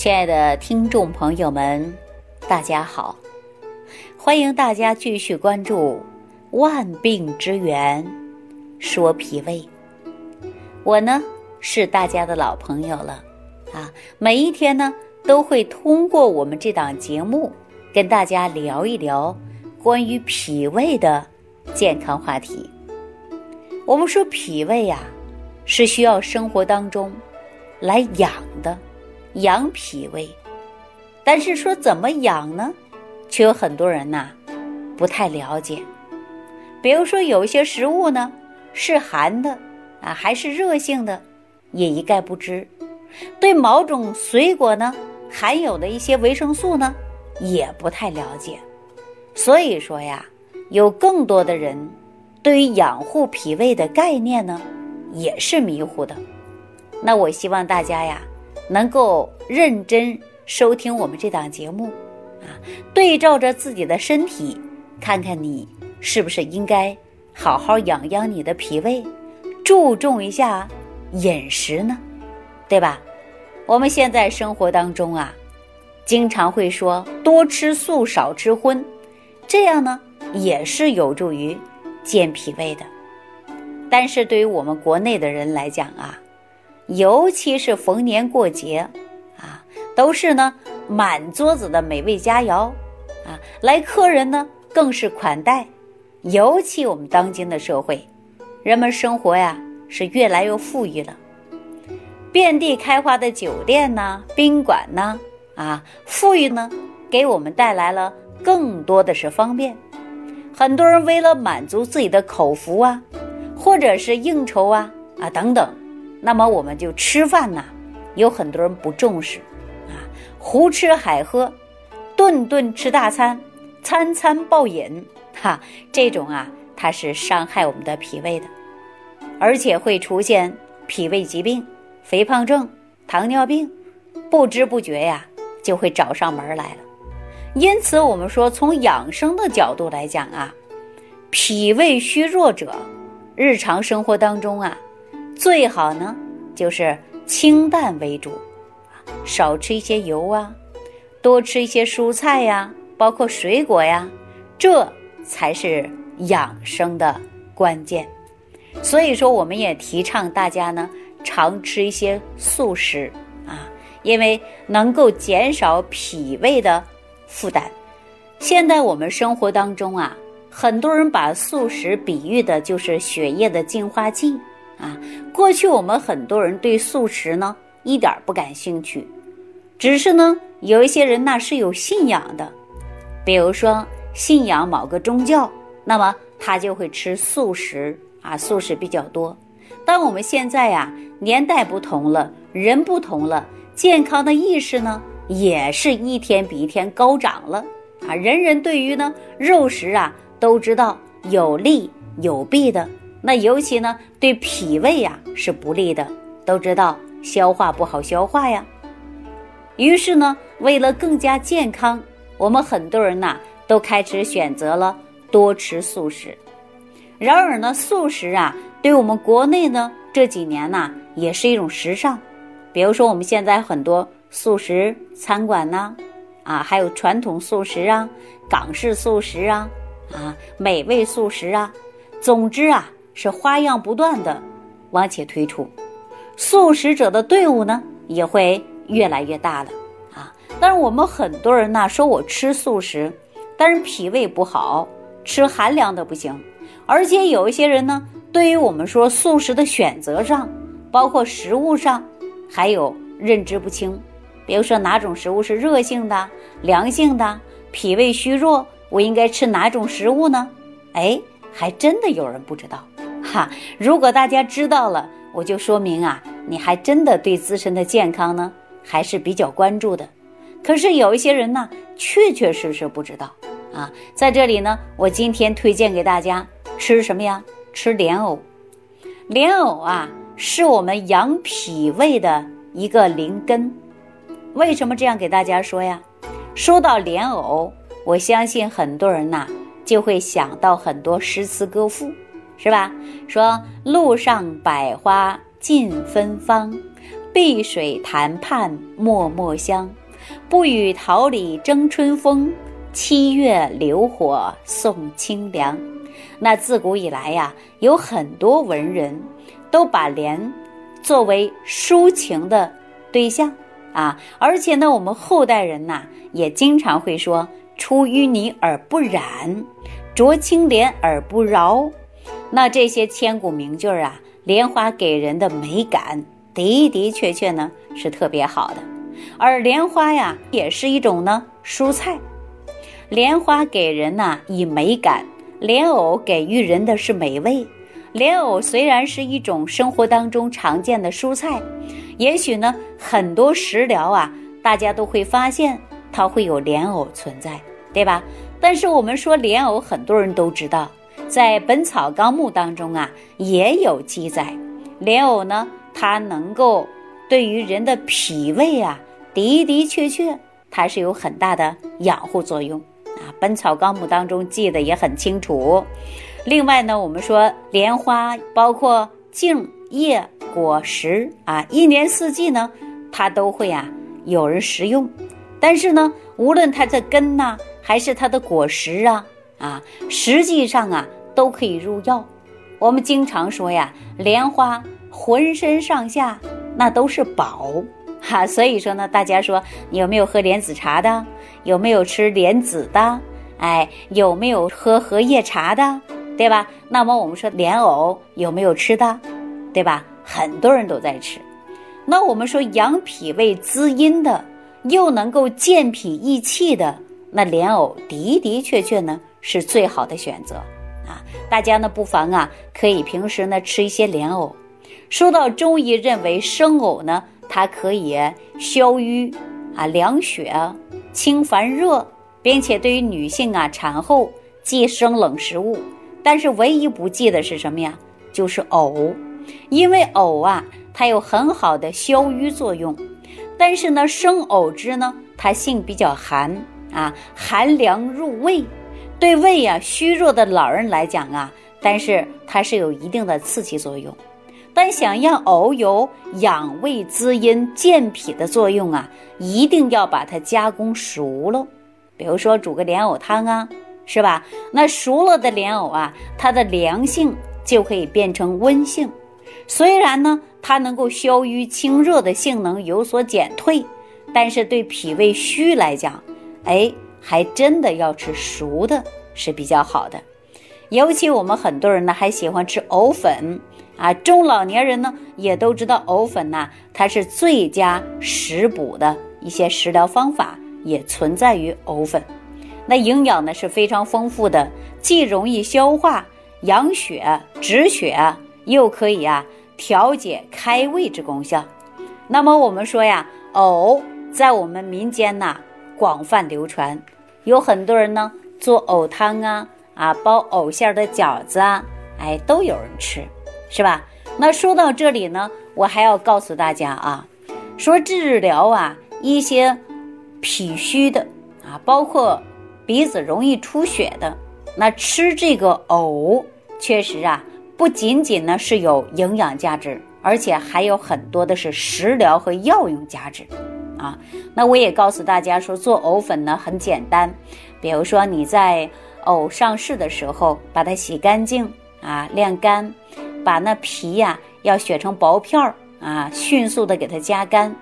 亲爱的听众朋友们，大家好！欢迎大家继续关注《万病之源说脾胃》。我呢是大家的老朋友了啊，每一天呢都会通过我们这档节目跟大家聊一聊关于脾胃的健康话题。我们说脾胃呀，是需要生活当中来养的。养脾胃，但是说怎么养呢？却有很多人呐不太了解。比如说有一些食物呢是寒的啊，还是热性的，也一概不知。对某种水果呢含有的一些维生素呢也不太了解。所以说呀，有更多的人对于养护脾胃的概念呢也是迷糊的。那我希望大家呀。能够认真收听我们这档节目，啊，对照着自己的身体，看看你是不是应该好好养养你的脾胃，注重一下饮食呢，对吧？我们现在生活当中啊，经常会说多吃素少吃荤，这样呢也是有助于健脾胃的。但是对于我们国内的人来讲啊。尤其是逢年过节，啊，都是呢满桌子的美味佳肴，啊，来客人呢更是款待。尤其我们当今的社会，人们生活呀是越来越富裕了，遍地开花的酒店呐、宾馆呐，啊，富裕呢给我们带来了更多的是方便。很多人为了满足自己的口福啊，或者是应酬啊啊等等。那么我们就吃饭呐，有很多人不重视，啊，胡吃海喝，顿顿吃大餐，餐餐暴饮，哈，这种啊，它是伤害我们的脾胃的，而且会出现脾胃疾病、肥胖症、糖尿病，不知不觉呀，就会找上门来了。因此，我们说从养生的角度来讲啊，脾胃虚弱者，日常生活当中啊。最好呢，就是清淡为主，少吃一些油啊，多吃一些蔬菜呀，包括水果呀，这才是养生的关键。所以说，我们也提倡大家呢，常吃一些素食啊，因为能够减少脾胃的负担。现在我们生活当中啊，很多人把素食比喻的就是血液的净化剂。啊，过去我们很多人对素食呢一点不感兴趣，只是呢有一些人那是有信仰的，比如说信仰某个宗教，那么他就会吃素食啊，素食比较多。但我们现在呀年代不同了，人不同了，健康的意识呢也是一天比一天高涨了啊，人人对于呢肉食啊都知道有利有弊的。那尤其呢，对脾胃呀是不利的，都知道消化不好消化呀。于是呢，为了更加健康，我们很多人呐都开始选择了多吃素食。然而呢，素食啊，对我们国内呢这几年呐也是一种时尚。比如说，我们现在很多素食餐馆呐，啊，还有传统素食啊、港式素食啊、啊美味素食啊，总之啊。是花样不断的往前推出，素食者的队伍呢也会越来越大了啊！但是我们很多人呢说我吃素食，但是脾胃不好，吃寒凉的不行。而且有一些人呢，对于我们说素食的选择上，包括食物上，还有认知不清。比如说哪种食物是热性的、凉性的，脾胃虚弱，我应该吃哪种食物呢？哎，还真的有人不知道。哈，如果大家知道了，我就说明啊，你还真的对自身的健康呢还是比较关注的。可是有一些人呢，确确实实不知道啊。在这里呢，我今天推荐给大家吃什么呀？吃莲藕。莲藕啊，是我们养脾胃的一个灵根。为什么这样给大家说呀？说到莲藕，我相信很多人呐就会想到很多诗词歌赋。是吧？说路上百花尽芬芳，碧水潭畔脉脉香，不与桃李争春风。七月流火送清凉。那自古以来呀，有很多文人都把莲作为抒情的对象啊，而且呢，我们后代人呐也经常会说：“出淤泥而不染，濯清涟而不妖。”那这些千古名句啊，莲花给人的美感的的确确呢是特别好的，而莲花呀也是一种呢蔬菜。莲花给人呐以美感，莲藕给予人的是美味。莲藕虽然是一种生活当中常见的蔬菜，也许呢很多食疗啊，大家都会发现它会有莲藕存在，对吧？但是我们说莲藕，很多人都知道，在《本草纲目》当中啊也有记载，莲藕呢它能够对于人的脾胃啊的的确确它是有很大的养护作用。啊，《本草纲目》当中记得也很清楚。另外呢，我们说莲花包括茎、叶、果实啊，一年四季呢，它都会啊有人食用。但是呢，无论它的根呐，还是它的果实啊，啊，实际上啊都可以入药。我们经常说呀，莲花浑身上下那都是宝。哈，所以说呢，大家说你有没有喝莲子茶的？有没有吃莲子的？哎，有没有喝荷叶茶的？对吧？那么我们说莲藕有没有吃的？对吧？很多人都在吃。那我们说养脾胃滋阴的，又能够健脾益气的，那莲藕的的确确呢是最好的选择！大家呢不妨啊可以平时呢吃一些莲藕。说到中医认为生藕呢。它可以消瘀啊、凉血、清烦热，并且对于女性啊产后忌生冷食物。但是唯一不忌的是什么呀？就是藕，因为藕啊它有很好的消瘀作用。但是呢，生藕汁呢它性比较寒啊，寒凉入胃，对胃啊虚弱的老人来讲啊，但是它是有一定的刺激作用。但想让藕有养胃滋阴、健脾的作用啊，一定要把它加工熟了。比如说煮个莲藕汤啊，是吧？那熟了的莲藕啊，它的凉性就可以变成温性。虽然呢，它能够消瘀清热的性能有所减退，但是对脾胃虚来讲，哎，还真的要吃熟的是比较好的。尤其我们很多人呢，还喜欢吃藕粉。啊，中老年人呢也都知道藕粉呐，它是最佳食补的一些食疗方法，也存在于藕粉。那营养呢是非常丰富的，既容易消化、养血止血，又可以啊调节开胃之功效。那么我们说呀，藕在我们民间呐广泛流传，有很多人呢做藕汤啊，啊包藕馅的饺子啊，哎都有人吃。是吧？那说到这里呢，我还要告诉大家啊，说治疗啊一些脾虚的啊，包括鼻子容易出血的，那吃这个藕确实啊，不仅仅呢是有营养价值，而且还有很多的是食疗和药用价值啊。那我也告诉大家说，做藕粉呢很简单，比如说你在藕上市的时候，把它洗干净啊，晾干。把那皮呀要削成薄片儿啊，迅速的给它加干。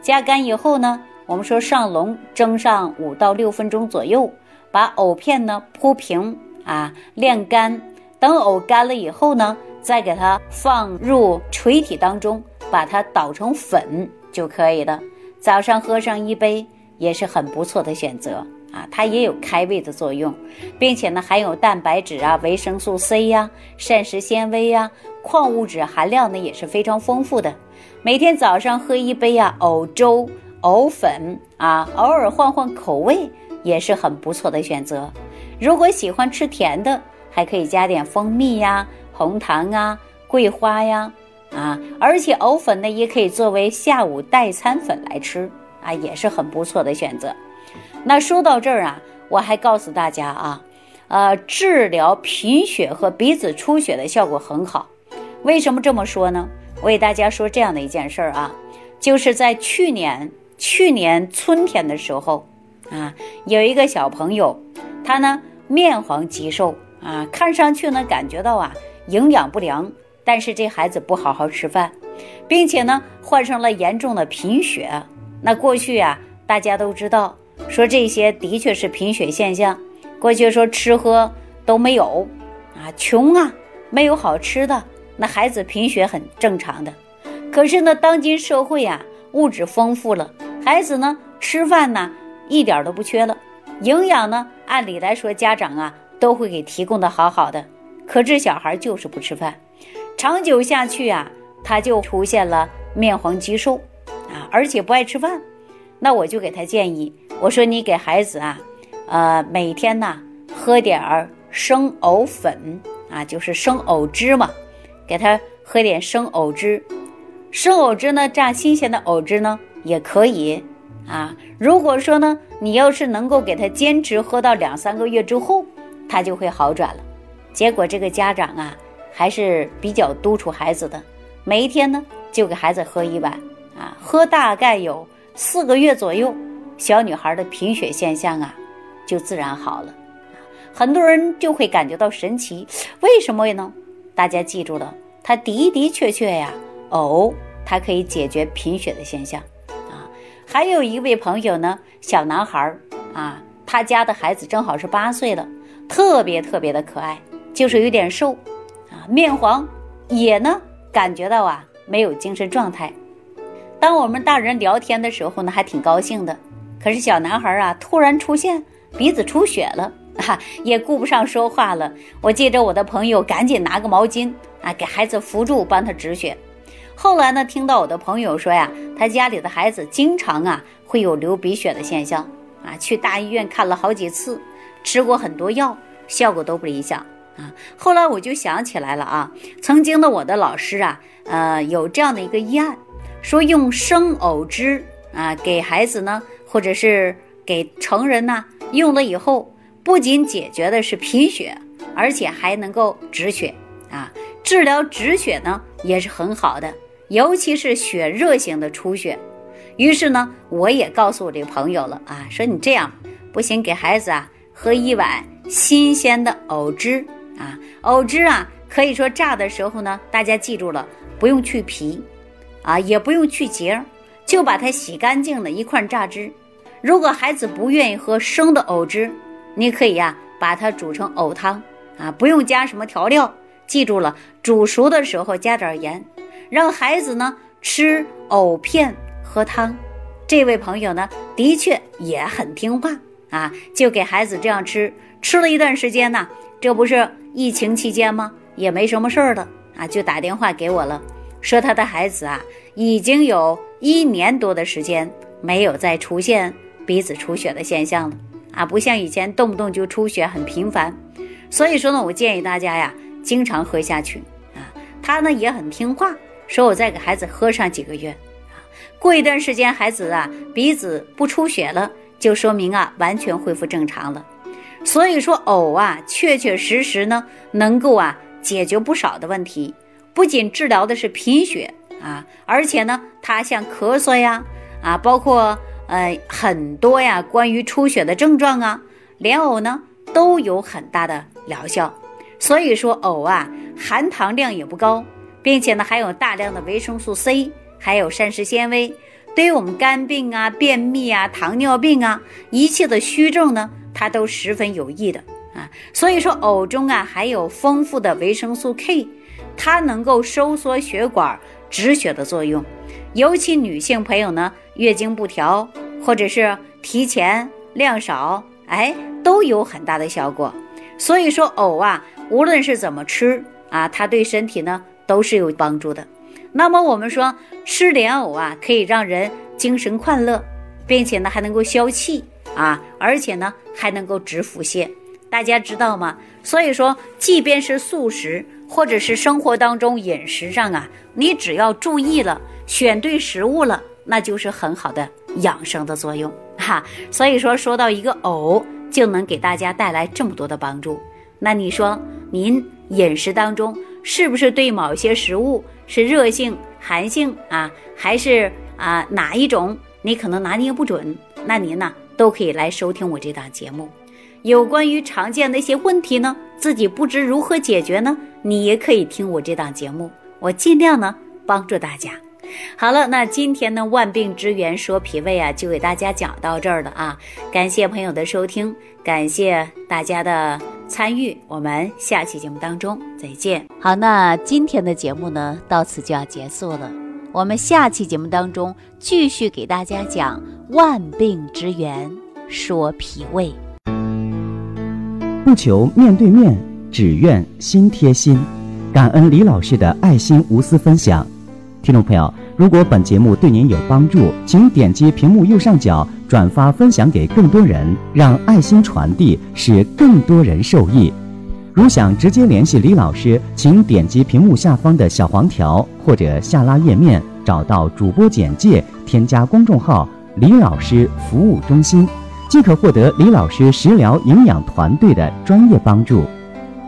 加干以后呢，我们说上笼蒸上五到六分钟左右，把藕片呢铺平啊，晾干。等藕干了以后呢，再给它放入锤体当中，把它捣成粉就可以了。早上喝上一杯也是很不错的选择。啊，它也有开胃的作用，并且呢含有蛋白质啊、维生素 C 呀、膳食纤维呀、矿物质含量呢也是非常丰富的。每天早上喝一杯啊藕粥、藕粉啊，偶尔换换口味也是很不错的选择。如果喜欢吃甜的，还可以加点蜂蜜呀、红糖啊、桂花呀啊，而且藕粉呢也可以作为下午代餐粉来吃啊，也是很不错的选择。那说到这儿啊，我还告诉大家啊，呃，治疗贫血和鼻子出血的效果很好。为什么这么说呢？我给大家说这样的一件事儿啊，就是在去年去年春天的时候啊，有一个小朋友，他呢面黄肌瘦啊，看上去呢感觉到啊营养不良，但是这孩子不好好吃饭，并且呢患上了严重的贫血。那过去啊，大家都知道说这些的确是贫血现象。过去说吃喝都没有啊，穷啊，没有好吃的，那孩子贫血很正常的。可是呢，当今社会呀，物质丰富了，孩子呢吃饭呢一点都不缺了，营养呢按理来说家长啊都会给提供的好好的，可这小孩就是不吃饭，长久下去啊，他就出现了面黄肌瘦啊，而且不爱吃饭。那我就给他建议，我说你给孩子啊。呃，每天呢喝点儿生藕粉啊，就是生藕汁嘛，给他喝点生藕汁。生藕汁呢，榨新鲜的藕汁呢也可以啊。如果说呢，你要是能够给他坚持喝到两三个月之后，他就会好转了。结果这个家长啊，还是比较督促孩子的，每一天呢就给孩子喝一碗啊，喝大概有四个月左右，小女孩的贫血现象啊。就自然好了，很多人就会感觉到神奇，为什么呢？大家记住了，它的的确确呀，藕它可以解决贫血的现象啊。还有一位朋友呢，小男孩啊，他家的孩子正好是八岁了，特别特别的可爱，就是有点瘦面黄，也呢感觉到啊没有精神状态。当我们大人聊天的时候呢，还挺高兴的，可是小男孩啊突然出现。鼻子出血了，哈，也顾不上说话了。我借着我的朋友，赶紧拿个毛巾啊，给孩子扶住，帮他止血。后来呢，听到我的朋友说呀，他家里的孩子经常啊会有流鼻血的现象啊，去大医院看了好几次，吃过很多药，效果都不理想啊。后来我就想起来了啊，曾经的我的老师啊，呃，有这样的一个医案，说用生藕汁啊给孩子呢，或者是给成人呢。用了以后，不仅解决的是贫血，而且还能够止血啊！治疗止血呢也是很好的，尤其是血热型的出血。于是呢，我也告诉我这个朋友了啊，说你这样不行，给孩子啊喝一碗新鲜的藕汁啊，藕汁啊可以说榨的时候呢，大家记住了，不用去皮啊，也不用去节，就把它洗干净了，一块榨汁。如果孩子不愿意喝生的藕汁，你可以呀把它煮成藕汤啊，不用加什么调料。记住了，煮熟的时候加点盐，让孩子呢吃藕片喝汤。这位朋友呢的确也很听话啊，就给孩子这样吃。吃了一段时间呢，这不是疫情期间吗？也没什么事儿了啊，就打电话给我了，说他的孩子啊已经有一年多的时间没有再出现。鼻子出血的现象了啊，不像以前动不动就出血很频繁，所以说呢，我建议大家呀，经常喝下去啊。他呢也很听话，说我再给孩子喝上几个月啊，过一段时间孩子啊鼻子不出血了，就说明啊完全恢复正常了。所以说藕啊，确确实实呢能够啊解决不少的问题，不仅治疗的是贫血啊，而且呢它像咳嗽呀啊，包括。呃，很多呀，关于出血的症状啊，莲藕呢都有很大的疗效。所以说，藕啊，含糖量也不高，并且呢，含有大量的维生素 C，还有膳食纤维，对于我们肝病啊、便秘啊、糖尿病啊，一切的虚症呢，它都十分有益的啊。所以说，藕中啊含有丰富的维生素 K，它能够收缩血管、止血的作用，尤其女性朋友呢，月经不调。或者是提前量少，哎，都有很大的效果。所以说藕啊，无论是怎么吃啊，它对身体呢都是有帮助的。那么我们说吃莲藕啊，可以让人精神快乐，并且呢还能够消气啊，而且呢还能够止腹泻。大家知道吗？所以说，即便是素食，或者是生活当中饮食上啊，你只要注意了，选对食物了，那就是很好的。养生的作用哈，所以说说到一个藕就能给大家带来这么多的帮助。那你说您饮食当中是不是对某些食物是热性、寒性啊，还是啊哪一种你可能拿捏不准，那您呢都可以来收听我这档节目。有关于常见的一些问题呢，自己不知如何解决呢，你也可以听我这档节目，我尽量呢帮助大家。好了，那今天呢万病之源说脾胃啊，就给大家讲到这儿了啊。感谢朋友的收听，感谢大家的参与，我们下期节目当中再见。好，那今天的节目呢到此就要结束了，我们下期节目当中继续给大家讲万病之源说脾胃。不求面对面，只愿心贴心。感恩李老师的爱心无私分享。听众朋友，如果本节目对您有帮助，请点击屏幕右上角转发分享给更多人，让爱心传递，使更多人受益。如想直接联系李老师，请点击屏幕下方的小黄条或者下拉页面，找到主播简介，添加公众号“李老师服务中心”。即可获得李老师食疗营养团队的专业帮助。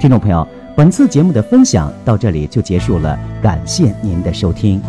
听众朋友，本次节目的分享到这里就结束了，感谢您的收听。